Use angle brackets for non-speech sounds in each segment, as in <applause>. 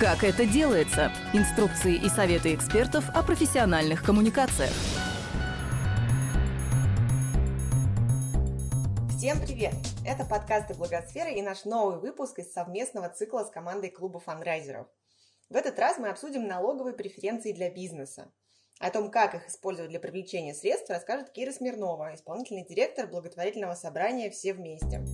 Как это делается? Инструкции и советы экспертов о профессиональных коммуникациях. Всем привет! Это подкасты Благосферы и наш новый выпуск из совместного цикла с командой клуба фандрайзеров. В этот раз мы обсудим налоговые преференции для бизнеса. О том, как их использовать для привлечения средств, расскажет Кира Смирнова, исполнительный директор благотворительного собрания «Все вместе».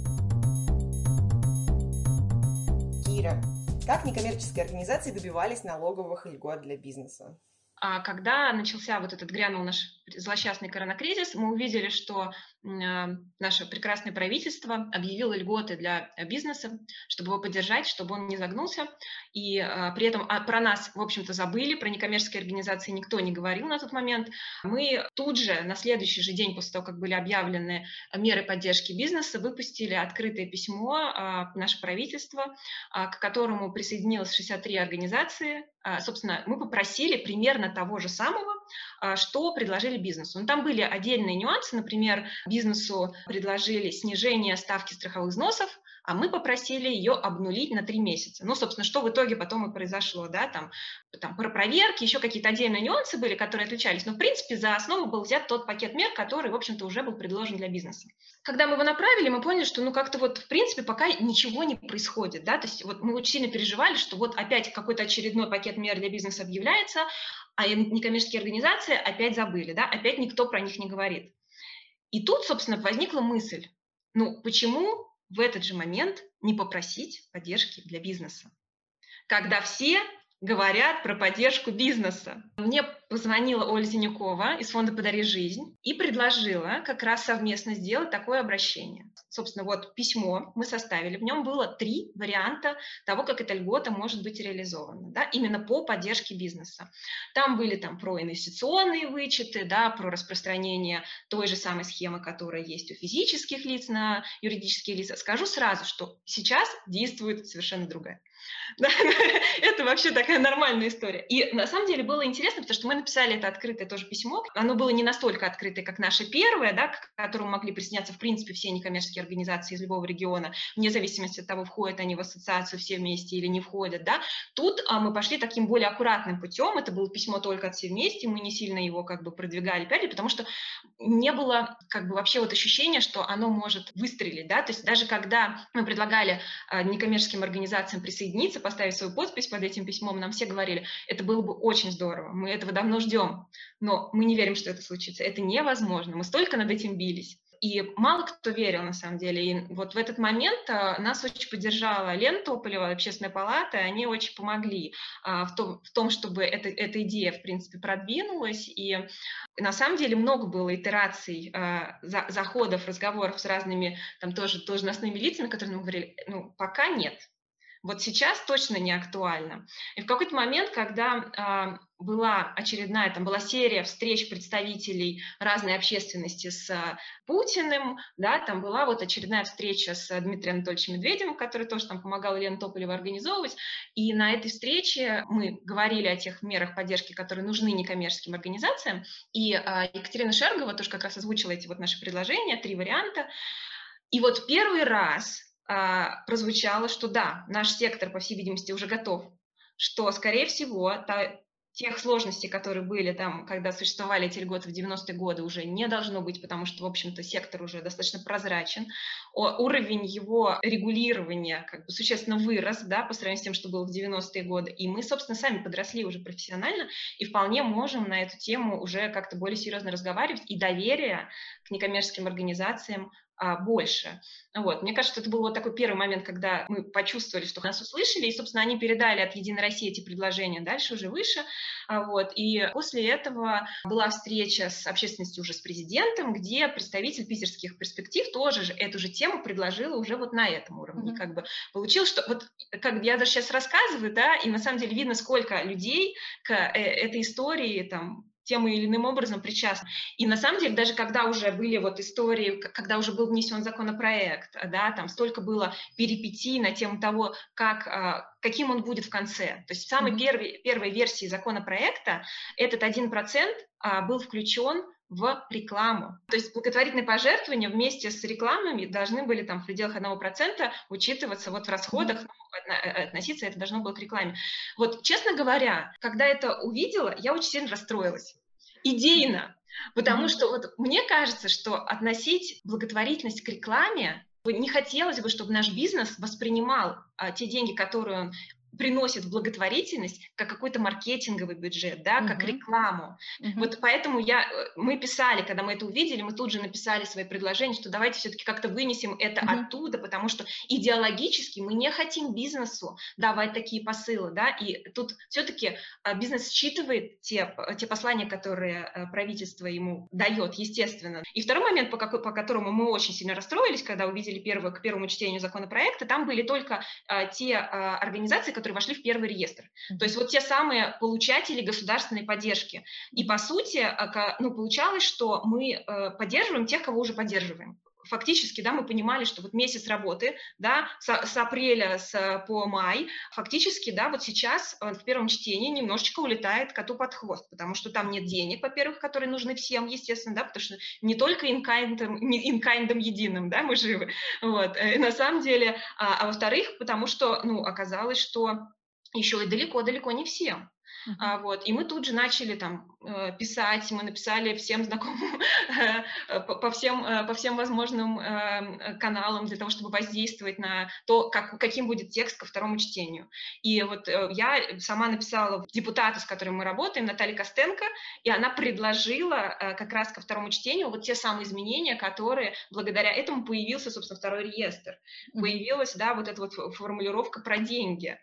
Кира, как некоммерческие организации добивались налоговых льгот для бизнеса? А когда начался вот этот грянул наш злосчастный коронакризис, мы увидели, что наше прекрасное правительство объявило льготы для бизнеса, чтобы его поддержать, чтобы он не загнулся. И а, при этом а, про нас, в общем-то, забыли, про некоммерческие организации никто не говорил на тот момент. Мы тут же, на следующий же день после того, как были объявлены меры поддержки бизнеса, выпустили открытое письмо наше правительство, к которому присоединилось 63 организации. Собственно, мы попросили примерно того же самого, что предложили предложили бизнесу. Но там были отдельные нюансы, например, бизнесу предложили снижение ставки страховых взносов, а мы попросили ее обнулить на три месяца. Ну, собственно, что в итоге потом и произошло, да, там, там про проверки, еще какие-то отдельные нюансы были, которые отличались, но, в принципе, за основу был взят тот пакет мер, который, в общем-то, уже был предложен для бизнеса. Когда мы его направили, мы поняли, что, ну, как-то вот, в принципе, пока ничего не происходит, да, то есть вот мы очень сильно переживали, что вот опять какой-то очередной пакет мер для бизнеса объявляется, а некоммерческие организации опять забыли, да, опять никто про них не говорит. И тут, собственно, возникла мысль, ну, почему в этот же момент не попросить поддержки для бизнеса? Когда все говорят про поддержку бизнеса. Мне позвонила Оля Зинюкова из фонда «Подари жизнь» и предложила как раз совместно сделать такое обращение. Собственно, вот письмо мы составили, в нем было три варианта того, как эта льгота может быть реализована, да, именно по поддержке бизнеса. Там были там про инвестиционные вычеты, да, про распространение той же самой схемы, которая есть у физических лиц на юридические лица. Скажу сразу, что сейчас действует совершенно другая. <laughs> это вообще такая нормальная история. И на самом деле было интересно, потому что мы написали это открытое тоже письмо. Оно было не настолько открытое, как наше первое, да, к которому могли присоединяться, в принципе, все некоммерческие организации из любого региона, вне зависимости от того, входят они в ассоциацию все вместе или не входят. Да. Тут а, мы пошли таким более аккуратным путем. Это было письмо только от все вместе, мы не сильно его как бы продвигали, пяли, потому что не было как бы вообще вот ощущения, что оно может выстрелить. Да. То есть даже когда мы предлагали а, некоммерческим организациям присоединиться присоединиться, поставить свою подпись под этим письмом, нам все говорили, это было бы очень здорово, мы этого давно ждем, но мы не верим, что это случится. Это невозможно, мы столько над этим бились. И мало кто верил, на самом деле. И вот в этот момент а, нас очень поддержала Лена Тополева, Общественная палата, они очень помогли а, в том, в том чтобы эта, эта идея, в принципе, продвинулась. И на самом деле много было итераций, а, за, заходов, разговоров с разными там тоже должностными лицами, которые нам говорили, ну, пока нет, вот сейчас точно не актуально. И в какой-то момент, когда э, была очередная, там была серия встреч представителей разной общественности с э, Путиным, да, там была вот очередная встреча с Дмитрием Анатольевичем Медведевым, который тоже там помогал Елене Тополевой организовывать, и на этой встрече мы говорили о тех мерах поддержки, которые нужны некоммерческим организациям, и э, Екатерина Шергова тоже как раз озвучила эти вот наши предложения, три варианта, и вот первый раз а, прозвучало, что да, наш сектор, по всей видимости, уже готов, что, скорее всего, та, тех сложностей, которые были там, когда существовали эти льготы в 90-е годы, уже не должно быть, потому что, в общем-то, сектор уже достаточно прозрачен. О, уровень его регулирования как бы существенно вырос, да, по сравнению с тем, что было в 90-е годы. И мы, собственно, сами подросли уже профессионально и вполне можем на эту тему уже как-то более серьезно разговаривать. И доверие к некоммерческим организациям а, больше. Вот. Мне кажется, это был вот такой первый момент, когда мы почувствовали, что нас услышали, и, собственно, они передали от «Единой России» эти предложения дальше, уже выше. А, вот. И после этого была встреча с общественностью уже с президентом, где представитель питерских перспектив тоже же эту же тему предложила уже вот на этом уровне. Mm-hmm. Как бы получилось, что вот как я даже сейчас рассказываю, да, и на самом деле видно, сколько людей к э, этой истории там тем или иным образом причастны. И на самом деле, даже когда уже были вот истории, когда уже был внесен законопроект, да, там столько было перипетий на тему того, как, а, каким он будет в конце. То есть в самой mm-hmm. первой, первой версии законопроекта этот 1% а, был включен в рекламу. То есть благотворительные пожертвования вместе с рекламами должны были там в пределах 1% учитываться вот в расходах, ну, э, относиться это должно было к рекламе. Вот, честно говоря, когда это увидела, я очень сильно расстроилась. Идейно. Потому что вот мне кажется, что относить благотворительность к рекламе не хотелось бы, чтобы наш бизнес воспринимал а, те деньги, которые он приносит в благотворительность как какой-то маркетинговый бюджет, да, как рекламу. Uh-huh. Вот поэтому я, э, мы писали, когда мы это увидели, мы тут же написали свои предложения, что давайте все-таки как-то вынесем это uh-huh. оттуда, потому что идеологически мы не хотим бизнесу давать такие посылы, да, и тут все-таки а, бизнес считывает те, те послания, которые э, правительство ему дает, естественно. И второй момент, по, какой, по которому мы очень сильно расстроились, когда увидели первое, к первому чтению законопроекта, там были только а, те а, организации, которые которые вошли в первый реестр. То есть вот те самые получатели государственной поддержки. И по сути, ну, получалось, что мы э, поддерживаем тех, кого уже поддерживаем фактически, да, мы понимали, что вот месяц работы, да, с, с апреля с, по май, фактически, да, вот сейчас э, в первом чтении немножечко улетает коту под хвост, потому что там нет денег, во-первых, которые нужны всем, естественно, да, потому что не только инкайндом, не инкайндом единым, да, мы живы, вот, э, на самом деле, а, а во-вторых, потому что, ну, оказалось, что еще и далеко-далеко не всем. Uh-huh. А, вот, и мы тут же начали там писать, мы написали всем знакомым э, по, всем, э, по всем возможным каналам для того, чтобы воздействовать на то, как, каким будет текст ко второму чтению. И вот я сама написала депутату, с которым мы работаем, Наталье Костенко, и она предложила как раз ко второму чтению вот те самые изменения, которые благодаря этому появился, собственно, второй реестр. Появилась, да, вот эта вот формулировка про деньги.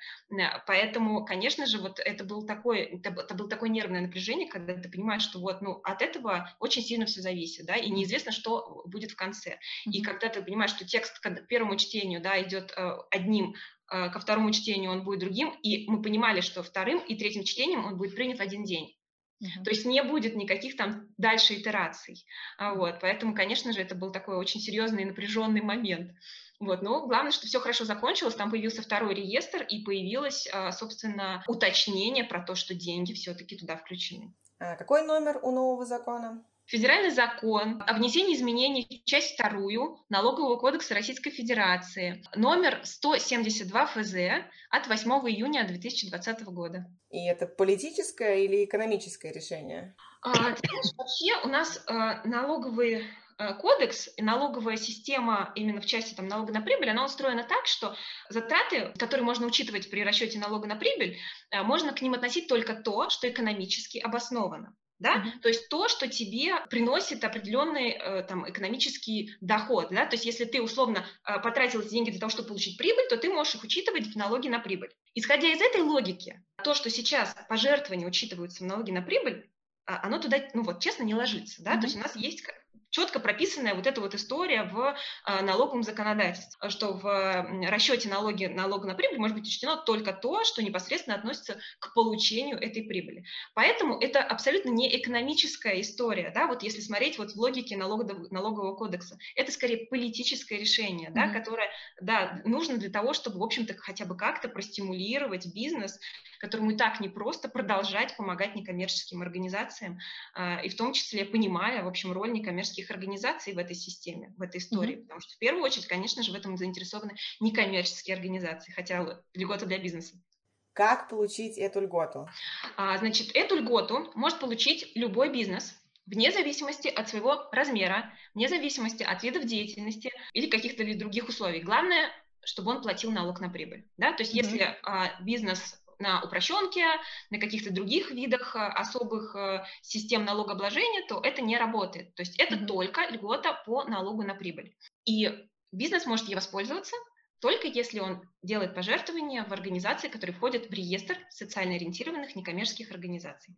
Поэтому, конечно же, вот это был такой это, было такое нервное напряжение, когда ты понимаешь, что вот, ну, от этого очень сильно все зависит, да, и неизвестно, что будет в конце. Mm-hmm. И когда ты понимаешь, что текст к первому чтению, да, идет э, одним, э, ко второму чтению он будет другим, и мы понимали, что вторым и третьим чтением он будет принят в один день. Uh-huh. То есть не будет никаких там дальше итераций. А вот, поэтому, конечно же, это был такой очень серьезный и напряженный момент. Вот, но главное, что все хорошо закончилось, там появился второй реестр и появилось, а, собственно, уточнение про то, что деньги все-таки туда включены. А какой номер у нового закона? Федеральный закон о внесении изменений в часть вторую Налогового кодекса Российской Федерации, номер 172 ФЗ от 8 июня 2020 года. И это политическое или экономическое решение? А, знаешь, вообще у нас а, налоговые кодекс и налоговая система именно в части там, налога на прибыль, она устроена так, что затраты, которые можно учитывать при расчете налога на прибыль, э, можно к ним относить только то, что экономически обосновано. Да? Uh-huh. То есть то, что тебе приносит определенный э, там, экономический доход. Да? То есть если ты условно э, потратил эти деньги для того, чтобы получить прибыль, то ты можешь их учитывать в налоге на прибыль. Исходя из этой логики, то, что сейчас пожертвования учитываются в налоге на прибыль, а, оно туда, ну вот, честно, не ложится. Да? Uh-huh. То есть у нас есть четко прописанная вот эта вот история в а, налоговом законодательстве, что в расчете налоги, налога на прибыль может быть учтено только то, что непосредственно относится к получению этой прибыли. Поэтому это абсолютно не экономическая история, да, вот если смотреть вот в логике налогового, налогового кодекса, это скорее политическое решение, да, mm-hmm. которое, да, нужно для того, чтобы, в общем-то, хотя бы как-то простимулировать бизнес, которому и так непросто продолжать помогать некоммерческим организациям, а, и в том числе понимая, в общем, роль некоммерческих некоммерческих организаций в этой системе, в этой истории, mm-hmm. потому что в первую очередь, конечно же, в этом заинтересованы некоммерческие организации, хотя льгота для бизнеса. Как получить эту льготу? А, значит, эту льготу может получить любой бизнес, вне зависимости от своего размера, вне зависимости от видов деятельности или каких-то других условий. Главное, чтобы он платил налог на прибыль. Да? То есть mm-hmm. если а, бизнес на упрощенке, на каких-то других видах э, особых э, систем налогообложения, то это не работает. То есть это mm-hmm. только льгота по налогу на прибыль. И бизнес может ей воспользоваться только если он делает пожертвования в организации, которые входят в реестр социально ориентированных некоммерческих организаций.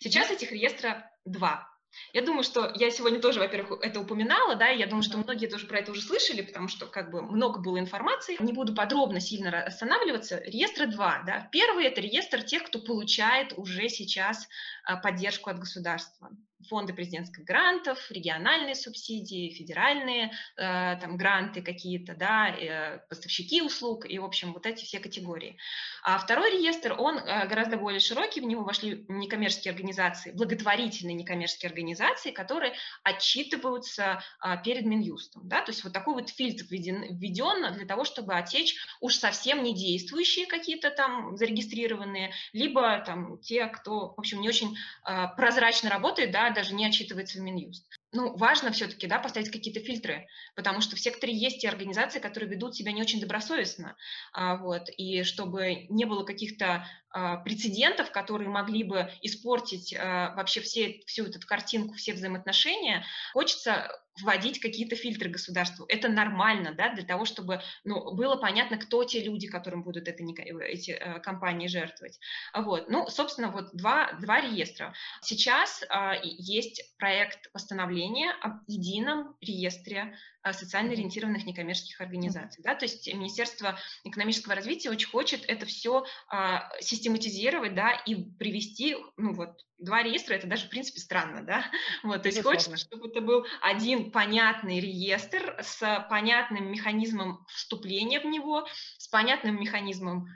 Сейчас этих реестров два. Я думаю, что я сегодня тоже, во-первых, это упоминала, да, и я думаю, что многие тоже про это уже слышали, потому что как бы много было информации. Не буду подробно сильно останавливаться. Реестра два, да. Первый – это реестр тех, кто получает уже сейчас а, поддержку от государства. Фонды президентских грантов, региональные субсидии, федеральные э, там гранты какие-то, да, э, поставщики услуг и, в общем, вот эти все категории. А второй реестр, он э, гораздо более широкий, в него вошли некоммерческие организации, благотворительные некоммерческие организации, которые отчитываются э, перед Минюстом, да, то есть вот такой вот фильтр введен, введен для того, чтобы отсечь уж совсем не действующие какие-то там зарегистрированные, либо там те, кто, в общем, не очень э, прозрачно работает, да, даже не отчитывается в Минюст ну, важно все-таки, да, поставить какие-то фильтры, потому что в секторе есть те организации, которые ведут себя не очень добросовестно, а, вот, и чтобы не было каких-то а, прецедентов, которые могли бы испортить а, вообще все, всю эту картинку, все взаимоотношения, хочется вводить какие-то фильтры государству. Это нормально, да, для того, чтобы ну, было понятно, кто те люди, которым будут это, эти э, компании жертвовать. Вот. Ну, собственно, вот два, два реестра. Сейчас есть проект постановления об едином реестре а, социально ориентированных некоммерческих организаций. Да? То есть Министерство экономического развития очень хочет это все а, систематизировать да, и привести, ну вот, два реестра, это даже, в принципе, странно, да, <laughs> вот, то есть хочется, чтобы это был один понятный реестр с понятным механизмом вступления в него, с понятным механизмом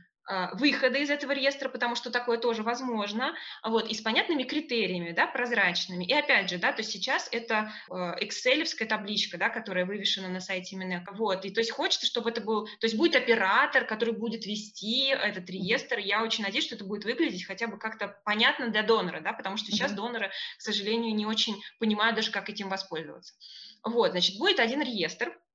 выхода из этого реестра, потому что такое тоже возможно, вот, и с понятными критериями, да, прозрачными. И опять же, да, то есть сейчас это excel табличка, да, которая вывешена на сайте Минэко, вот, и то есть хочется, чтобы это был, то есть будет оператор, который будет вести этот реестр, я очень надеюсь, что это будет выглядеть хотя бы как-то понятно для донора, да, потому что сейчас доноры, к сожалению, не очень понимают даже, как этим воспользоваться. Вот, значит, будет один реестр, а,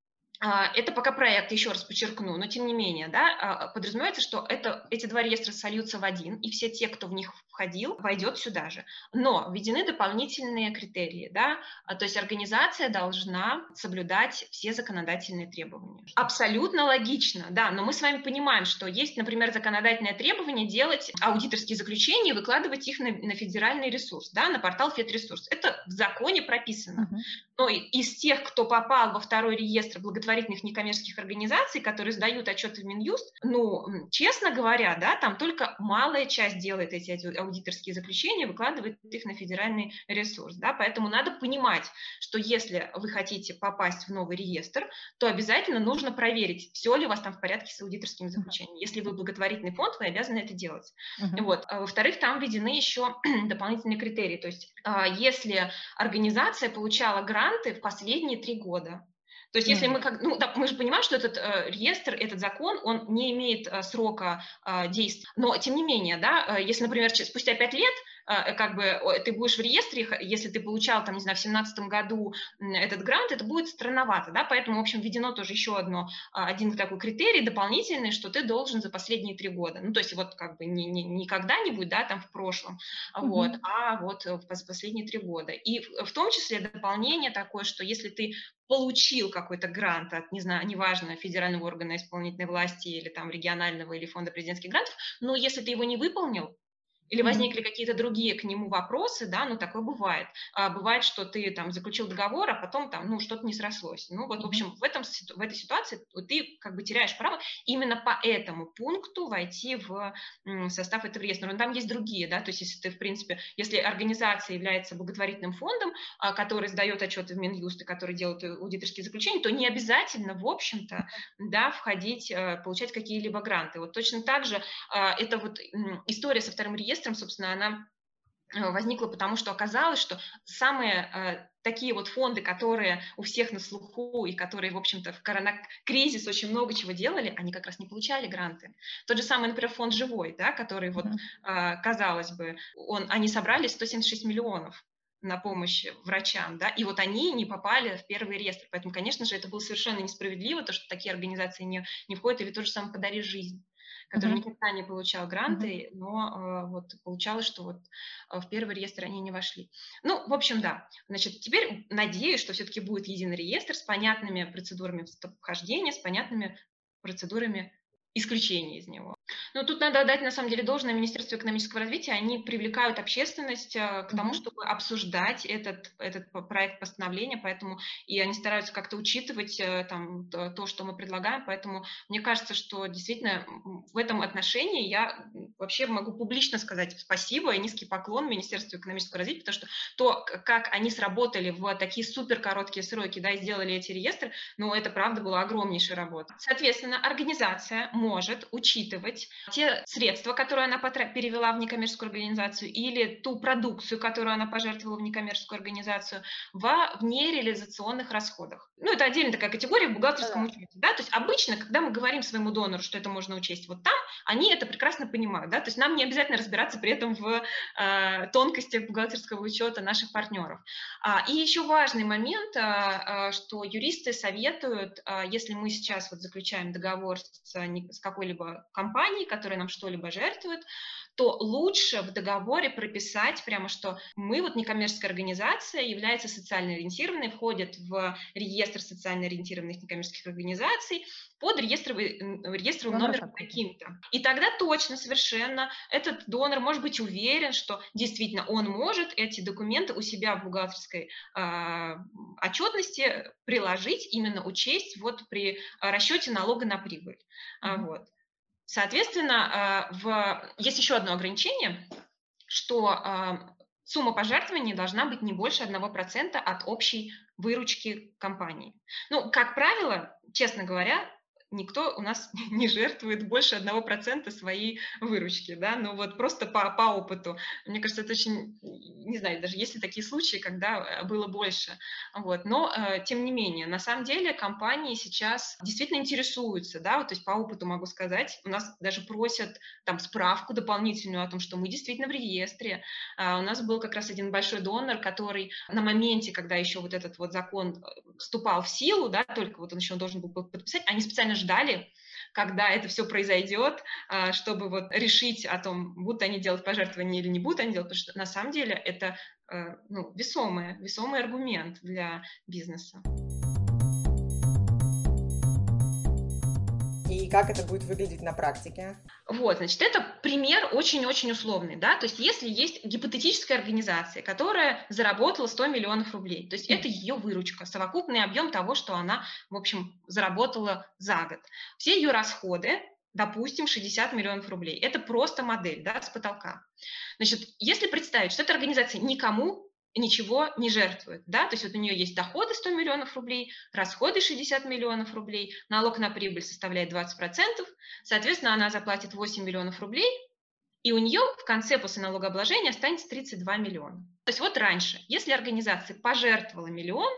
это пока проект, еще раз подчеркну, но тем не менее, да, а, подразумевается, что это, эти два реестра сольются в один, и все те, кто в них входил, войдет сюда же. Но введены дополнительные критерии, да, а, то есть организация должна соблюдать все законодательные требования. Абсолютно логично, да, но мы с вами понимаем, что есть, например, законодательное требование делать аудиторские заключения и выкладывать их на, на федеральный ресурс, да, на портал Федресурс. Это в законе прописано. Uh-huh. Но из тех, кто попал во второй реестр благотворительных некоммерческих организаций, которые сдают отчеты в Минюст, ну, честно говоря, да, там только малая часть делает эти аудиторские заключения, выкладывает их на федеральный ресурс, да, поэтому надо понимать, что если вы хотите попасть в новый реестр, то обязательно нужно проверить, все ли у вас там в порядке с аудиторскими заключениями. Если вы благотворительный фонд, вы обязаны это делать. Uh-huh. Вот. А, во-вторых, там введены еще <clears throat> дополнительные критерии, то есть а, если организация получала гранты в последние три года, то есть, если мы как, ну, да, мы же понимаем, что этот э, реестр, этот закон, он не имеет э, срока э, действия. Но тем не менее, да, э, если, например, спустя пять лет как бы ты будешь в реестре, если ты получал, там, не знаю, в семнадцатом году этот грант, это будет странновато, да, поэтому, в общем, введено тоже еще одно, а, один такой критерий дополнительный, что ты должен за последние три года, ну, то есть вот как бы не, не, не когда-нибудь, да, там в прошлом, mm-hmm. вот, а вот в последние три года. И в, в том числе дополнение такое, что если ты получил какой-то грант от, не знаю, неважно, федерального органа исполнительной власти или там регионального или фонда президентских грантов, но если ты его не выполнил, или возникли какие-то другие к нему вопросы, да, ну, такое бывает. А, бывает, что ты там заключил договор, а потом там, ну, что-то не срослось. Ну, вот, в общем, в, этом, в этой ситуации ты как бы теряешь право именно по этому пункту войти в состав этого реестра. Но там есть другие, да, то есть если ты, в принципе, если организация является благотворительным фондом, а, который сдает отчеты в Минюст и который делает аудиторские заключения, то не обязательно, в общем-то, да, входить, э, получать какие-либо гранты. Вот точно так же а, это вот история со вторым реестром, инвесторам, собственно, она э, возникла потому, что оказалось, что самые э, такие вот фонды, которые у всех на слуху и которые, в общем-то, в коронакризис очень много чего делали, они как раз не получали гранты. Тот же самый, например, фонд «Живой», да, который вот, э, казалось бы, он, они собрали 176 миллионов на помощь врачам, да, и вот они не попали в первый реестр. Поэтому, конечно же, это было совершенно несправедливо, то, что такие организации не, не входят, или то же самое «Подари жизнь» который mm-hmm. никогда не получал гранты, mm-hmm. но э, вот получалось, что вот э, в первый реестр они не вошли. Ну, в общем, да. Значит, теперь надеюсь, что все-таки будет единый реестр с понятными процедурами вхождения, с понятными процедурами исключения из него. Но тут надо отдать, на самом деле, должное Министерству экономического развития. Они привлекают общественность э, к тому, чтобы обсуждать этот, этот проект постановления, поэтому и они стараются как-то учитывать э, там, то, что мы предлагаем. Поэтому мне кажется, что действительно в этом отношении я вообще могу публично сказать спасибо и низкий поклон Министерству экономического развития, потому что то, как они сработали в такие супер короткие сроки, да, и сделали эти реестры, ну, это правда была огромнейшая работа. Соответственно, организация может учитывать те средства, которые она перевела в некоммерческую организацию, или ту продукцию, которую она пожертвовала в некоммерческую организацию, в внереализационных расходах. Ну, это отдельная такая категория в бухгалтерском учете. Да? То есть обычно, когда мы говорим своему донору, что это можно учесть вот там, они это прекрасно понимают. Да? То есть нам не обязательно разбираться при этом в э, тонкостях бухгалтерского учета наших партнеров. А, и еще важный момент, а, что юристы советуют, а, если мы сейчас вот заключаем договор с, с какой-либо компанией, которая нам что-либо жертвует, то лучше в договоре прописать прямо, что мы, вот некоммерческая организация, является социально ориентированной, входит в реестр социально ориентированных некоммерческих организаций под реестровый, реестровым ну, номером каким-то. И тогда точно совершенно этот донор может быть уверен, что действительно он может эти документы у себя в бухгалтерской э, отчетности приложить, именно учесть вот при расчете налога на прибыль. Mm-hmm. Вот. Соответственно, э, в... есть еще одно ограничение, что э, сумма пожертвований должна быть не больше 1% от общей выручки компании. Ну, как правило, честно говоря, никто у нас <laughs> не жертвует больше одного процента своей выручки, да, ну вот просто по, по опыту. Мне кажется, это очень, не знаю, даже есть ли такие случаи, когда э, было больше, вот, но э, тем не менее, на самом деле компании сейчас действительно интересуются, да, вот, то есть по опыту могу сказать, у нас даже просят там справку дополнительную о том, что мы действительно в реестре. А у нас был как раз один большой донор, который на моменте, когда еще вот этот вот закон э, вступал в силу, да, только вот он еще должен был подписать, они специально ждали, когда это все произойдет, а, чтобы вот решить о том, будут они делать пожертвования или не будут они делать, потому что на самом деле это э, ну, весомый, весомый аргумент для бизнеса. И как это будет выглядеть на практике? Вот, значит, это пример очень-очень условный, да, то есть если есть гипотетическая организация, которая заработала 100 миллионов рублей, то есть это ее выручка, совокупный объем того, что она, в общем, заработала за год. Все ее расходы, допустим, 60 миллионов рублей. Это просто модель, да, с потолка. Значит, если представить, что эта организация никому ничего не жертвует, да, то есть вот у нее есть доходы 100 миллионов рублей, расходы 60 миллионов рублей, налог на прибыль составляет 20%, соответственно, она заплатит 8 миллионов рублей, и у нее в конце после налогообложения останется 32 миллиона. То есть вот раньше, если организация пожертвовала миллион,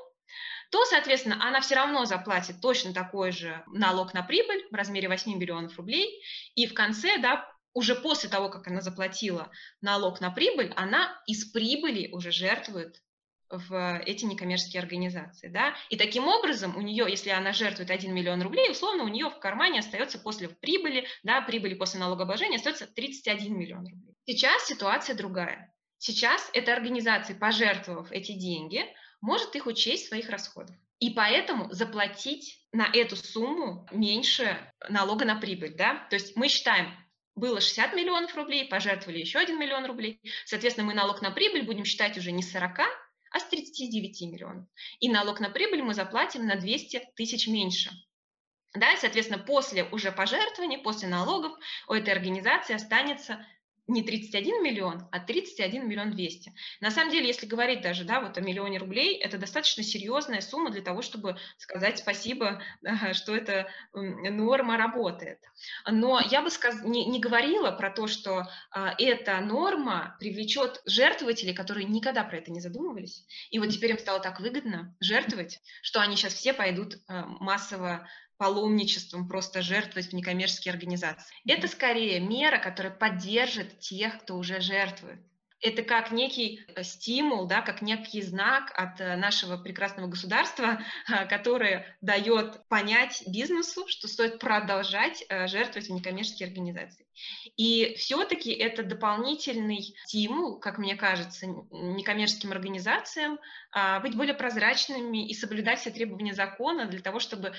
то, соответственно, она все равно заплатит точно такой же налог на прибыль в размере 8 миллионов рублей, и в конце, да, уже после того, как она заплатила налог на прибыль, она из прибыли уже жертвует в эти некоммерческие организации. Да? И таким образом у нее, если она жертвует 1 миллион рублей, условно у нее в кармане остается после прибыли, да, прибыли после налогообложения остается 31 миллион рублей. Сейчас ситуация другая. Сейчас эта организация, пожертвовав эти деньги, может их учесть в своих расходах. И поэтому заплатить на эту сумму меньше налога на прибыль. Да? То есть мы считаем, было 60 миллионов рублей, пожертвовали еще 1 миллион рублей. Соответственно, мы налог на прибыль будем считать уже не с 40, а с 39 миллионов. И налог на прибыль мы заплатим на 200 тысяч меньше. Да, и, соответственно, после уже пожертвований, после налогов у этой организации останется не 31 миллион, а 31 миллион 200. На самом деле, если говорить даже да, вот о миллионе рублей, это достаточно серьезная сумма для того, чтобы сказать спасибо, что эта норма работает. Но я бы сказ... не, не говорила про то, что а, эта норма привлечет жертвователей, которые никогда про это не задумывались. И вот теперь им стало так выгодно жертвовать, что они сейчас все пойдут а, массово паломничеством просто жертвовать в некоммерческие организации. Это скорее мера, которая поддержит тех, кто уже жертвует это как некий э, стимул, да, как некий знак от э, нашего прекрасного государства, <laughs> а, которое дает понять бизнесу, что стоит продолжать э, жертвовать в некоммерческие организации. И все-таки это дополнительный стимул, как мне кажется, некоммерческим организациям а, быть более прозрачными и соблюдать все требования закона для того, чтобы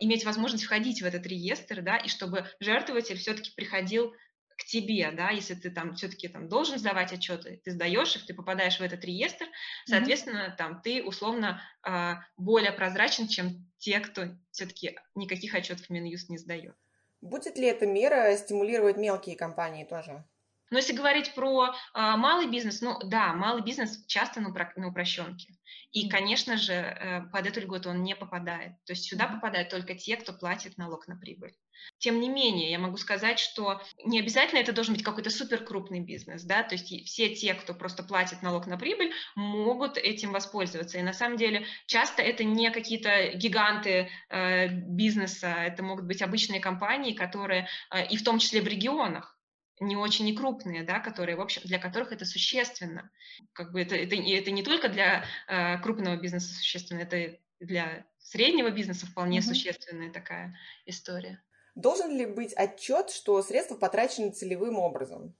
иметь возможность входить в этот реестр, да, и чтобы жертвователь все-таки приходил к тебе, да, если ты там все-таки там должен сдавать отчеты, ты сдаешь их, ты попадаешь в этот реестр, соответственно, mm-hmm. там ты условно э, более прозрачен, чем те, кто все-таки никаких отчетов Минюст не сдает. Будет ли эта мера стимулировать мелкие компании тоже? Но если говорить про э, малый бизнес, ну да, малый бизнес часто на, на упрощенке. И, конечно же, э, под эту льготу он не попадает. То есть сюда попадают только те, кто платит налог на прибыль. Тем не менее, я могу сказать, что не обязательно это должен быть какой-то суперкрупный бизнес, да, то есть все те, кто просто платит налог на прибыль, могут этим воспользоваться. И на самом деле часто это не какие-то гиганты э, бизнеса, это могут быть обычные компании, которые, э, и в том числе в регионах, не очень и крупные, да, которые, в общем, для которых это существенно. Как бы это, это, это не только для э, крупного бизнеса существенно, это для среднего бизнеса вполне mm-hmm. существенная такая история. Должен ли быть отчет, что средства потрачены целевым образом?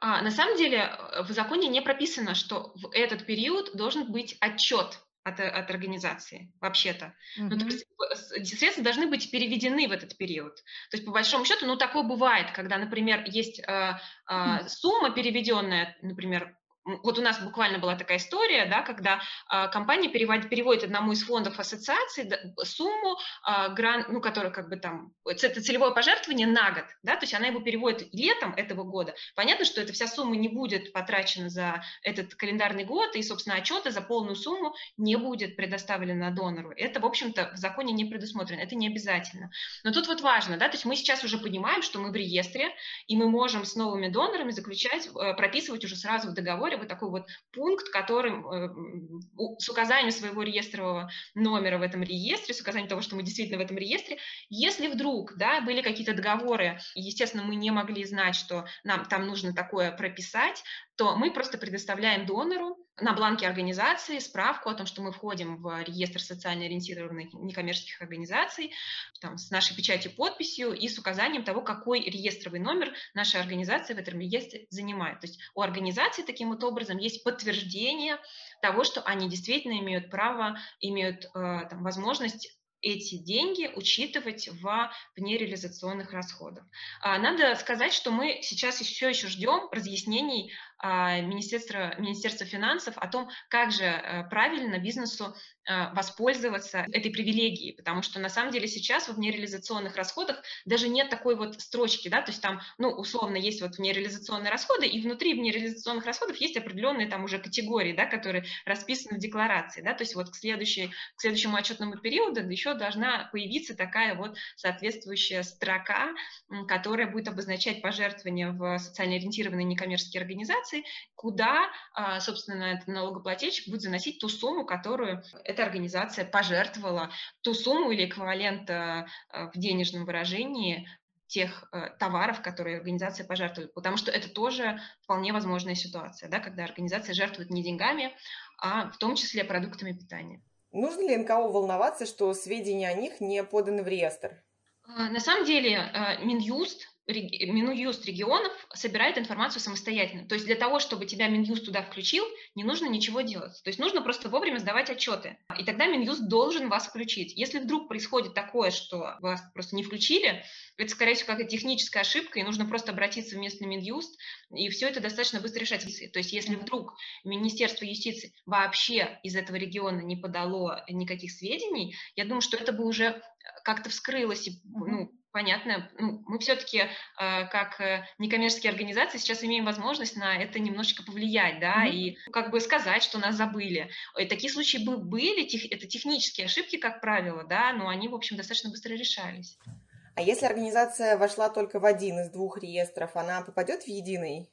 А, на самом деле в законе не прописано, что в этот период должен быть отчет от, от организации, вообще-то. Mm-hmm. Ну, то есть средства должны быть переведены в этот период. То есть, по большому счету, ну, такое бывает, когда, например, есть э, э, сумма переведенная, например, вот у нас буквально была такая история, да, когда э, компания переводит, переводит одному из фондов ассоциации сумму, э, гран, ну, которая как бы там, это целевое пожертвование на год, да, то есть она его переводит летом этого года. Понятно, что эта вся сумма не будет потрачена за этот календарный год, и, собственно, отчета за полную сумму не будет предоставлена донору. Это, в общем-то, в законе не предусмотрено, это не обязательно. Но тут вот важно, да, то есть мы сейчас уже понимаем, что мы в реестре, и мы можем с новыми донорами заключать, э, прописывать уже сразу в договоре вот такой вот пункт, которым э, с указанием своего реестрового номера в этом реестре, с указанием того, что мы действительно в этом реестре, если вдруг да, были какие-то договоры, естественно, мы не могли знать, что нам там нужно такое прописать, то мы просто предоставляем донору на бланке организации справку о том, что мы входим в реестр социально ориентированных некоммерческих организаций там, с нашей печатью, подписью и с указанием того, какой реестровый номер наша организация в этом реестре занимает. То есть у организации таким вот образом есть подтверждение того, что они действительно имеют право, имеют э, там, возможность эти деньги учитывать в внереализационных расходах. Надо сказать, что мы сейчас все еще ждем разъяснений а, Министерства, Министерства финансов о том, как же э, правильно бизнесу э, воспользоваться этой привилегией, потому что на самом деле сейчас в нереализационных расходах даже нет такой вот строчки, да, то есть там, ну, условно, есть вот нереализационные расходы, и внутри нереализационных расходов есть определенные там уже категории, да, которые расписаны в декларации, да, то есть вот к, следующей, к следующему отчетному периоду еще должна появиться такая вот соответствующая строка, которая будет обозначать пожертвования в социально ориентированные некоммерческие организации, куда, а, собственно, этот налогоплательщик будет заносить ту сумму, которую эта организация пожертвовала, ту сумму или эквивалент а, а, в денежном выражении тех товаров, которые организация пожертвует, потому что это тоже вполне возможная ситуация, да, когда организация жертвует не деньгами, а в том числе продуктами питания. Нужно ли НКО волноваться, что сведения о них не поданы в реестр? На самом деле Минюст Минюст регионов собирает информацию самостоятельно. То есть для того, чтобы тебя Минюст туда включил, не нужно ничего делать. То есть нужно просто вовремя сдавать отчеты. И тогда Минюст должен вас включить. Если вдруг происходит такое, что вас просто не включили, это, скорее всего, какая-то техническая ошибка, и нужно просто обратиться в местный Минюст, и все это достаточно быстро решается. То есть если вдруг Министерство юстиции вообще из этого региона не подало никаких сведений, я думаю, что это бы уже как-то вскрылось, и, ну, понятно, ну, мы все-таки э, как э, некоммерческие организации сейчас имеем возможность на это немножечко повлиять, да, mm-hmm. и как бы сказать, что нас забыли. И такие случаи бы были, это технические ошибки, как правило, да, но они, в общем, достаточно быстро решались. А если организация вошла только в один из двух реестров, она попадет в единый?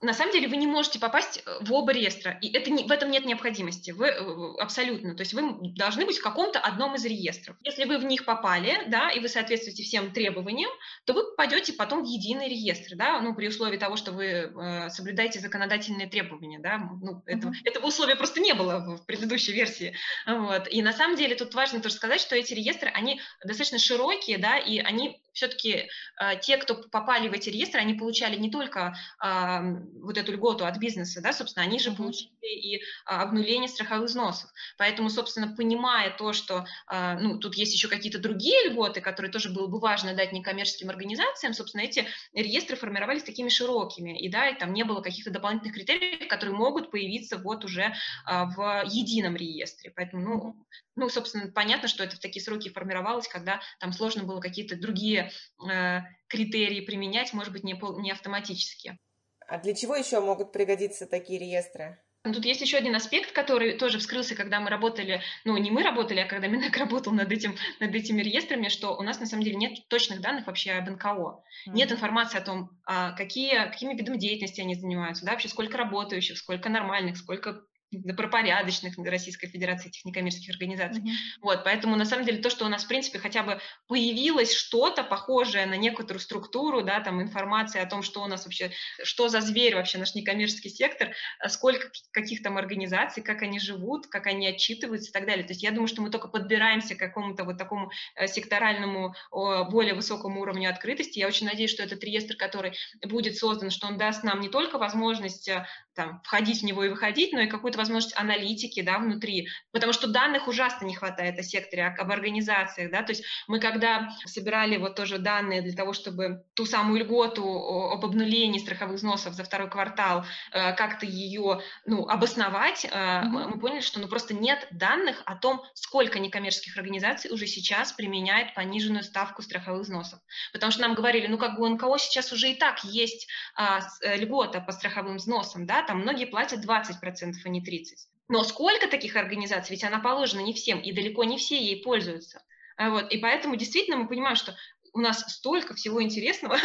На самом деле вы не можете попасть э, в оба реестра, и это не, в этом нет необходимости, вы э, абсолютно, то есть вы должны быть в каком-то одном из реестров. Если вы в них попали, да, и вы соответствуете всем требованиям, то вы попадете потом в единый реестр, да, ну, при условии того, что вы э, соблюдаете законодательные требования, да, ну, этого, mm-hmm. этого условия просто не было в предыдущей версии, вот, и на самом деле тут важно тоже сказать, что эти реестры, они достаточно широкие, да, и они все-таки э, те, кто попали в эти реестры, они получали не только э, вот эту льготу от бизнеса, да, собственно, они же получили и а, обнуление страховых взносов. Поэтому, собственно, понимая то, что, а, ну, тут есть еще какие-то другие льготы, которые тоже было бы важно дать некоммерческим организациям, собственно, эти реестры формировались такими широкими, и, да, и там не было каких-то дополнительных критериев, которые могут появиться вот уже а, в едином реестре. Поэтому, ну, ну, собственно, понятно, что это в такие сроки формировалось, когда там сложно было какие-то другие э, критерии применять, может быть, не, не автоматически. А для чего еще могут пригодиться такие реестры? Тут есть еще один аспект, который тоже вскрылся, когда мы работали, ну, не мы работали, а когда Минэк <laughs> работал над, этим, над этими реестрами, что у нас на самом деле нет точных данных вообще об НКО. Mm-hmm. Нет информации о том, а, какие, какими видами деятельности они занимаются, да, вообще сколько работающих, сколько нормальных, сколько добропорядочных Российской Федерации этих некоммерческих организаций. Mm-hmm. Вот, поэтому на самом деле то, что у нас в принципе хотя бы появилось что-то похожее на некоторую структуру, да, там информация о том, что у нас вообще, что за зверь вообще наш некоммерческий сектор, а сколько каких там организаций, как они живут, как они отчитываются и так далее. То есть я думаю, что мы только подбираемся к какому-то вот такому э, секторальному, более высокому уровню открытости. Я очень надеюсь, что этот реестр, который будет создан, что он даст нам не только возможность э, там, входить в него и выходить, но и какую-то возможность аналитики да, внутри, потому что данных ужасно не хватает о секторе, об организациях. Да? То есть мы когда собирали вот тоже данные для того, чтобы ту самую льготу об обнулении страховых взносов за второй квартал, э, как-то ее ну, обосновать, mm-hmm. мы поняли, что ну, просто нет данных о том, сколько некоммерческих организаций уже сейчас применяет пониженную ставку страховых взносов. Потому что нам говорили, ну как бы у НКО сейчас уже и так есть а, э, льгота по страховым взносам, да, там многие платят 20%, а не 30%. Но сколько таких организаций, ведь она положена не всем, и далеко не все ей пользуются. А вот, и поэтому действительно мы понимаем, что у нас столько всего интересного,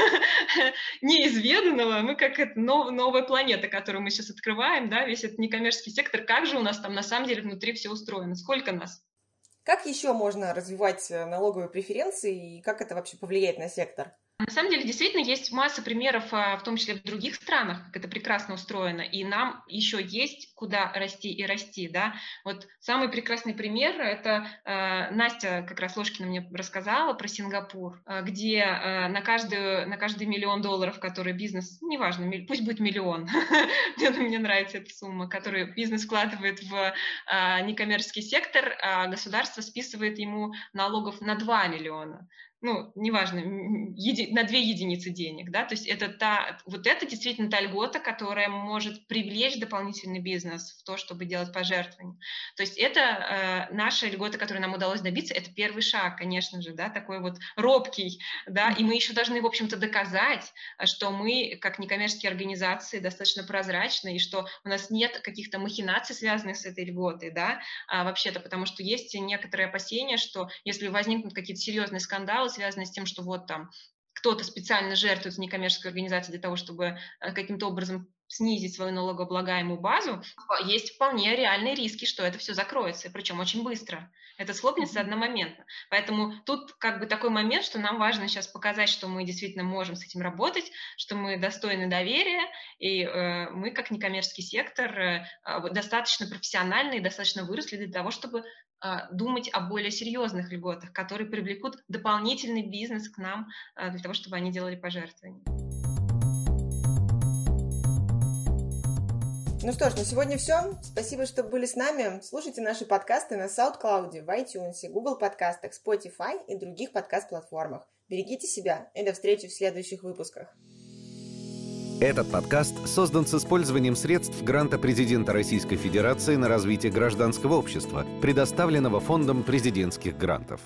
<laughs> неизведанного, мы как это нов, новая планета, которую мы сейчас открываем, да, весь этот некоммерческий сектор, как же у нас там на самом деле внутри все устроено, сколько нас? Как еще можно развивать э, налоговые преференции и как это вообще повлияет на сектор? На самом деле, действительно, есть масса примеров, а, в том числе в других странах, как это прекрасно устроено, и нам еще есть куда расти и расти, да. Вот самый прекрасный пример – это э, Настя как раз Ложкина мне рассказала про Сингапур, где э, на, каждую, на каждый миллион долларов, который бизнес, неважно, пусть будет миллион, <laughs> мне нравится эта сумма, которую бизнес вкладывает в некоммерческий сектор, а государство списывает ему налогов на 2 миллиона ну, неважно, еди, на две единицы денег, да, то есть это та, вот это действительно та льгота, которая может привлечь дополнительный бизнес в то, чтобы делать пожертвования. То есть это э, наша льгота, которую нам удалось добиться, это первый шаг, конечно же, да, такой вот робкий, да, и мы еще должны, в общем-то, доказать, что мы, как некоммерческие организации, достаточно прозрачны, и что у нас нет каких-то махинаций, связанных с этой льготой, да, а, вообще-то, потому что есть некоторые опасения, что если возникнут какие-то серьезные скандалы, связанные с тем, что вот там кто-то специально жертвует некоммерческой организации для того, чтобы э, каким-то образом снизить свою налогооблагаемую базу, есть вполне реальные риски, что это все закроется, причем очень быстро. Это схлопнется одномоментно. Поэтому тут как бы такой момент, что нам важно сейчас показать, что мы действительно можем с этим работать, что мы достойны доверия, и э, мы как некоммерческий сектор э, достаточно профессиональны и достаточно выросли для того, чтобы а, думать о более серьезных льготах, которые привлекут дополнительный бизнес к нам а, для того, чтобы они делали пожертвования. Ну что ж, на сегодня все. Спасибо, что были с нами. Слушайте наши подкасты на SoundCloud, в iTunes, Google подкастах, Spotify и других подкаст-платформах. Берегите себя и до встречи в следующих выпусках. Этот подкаст создан с использованием средств гранта президента Российской Федерации на развитие гражданского общества, предоставленного Фондом президентских грантов.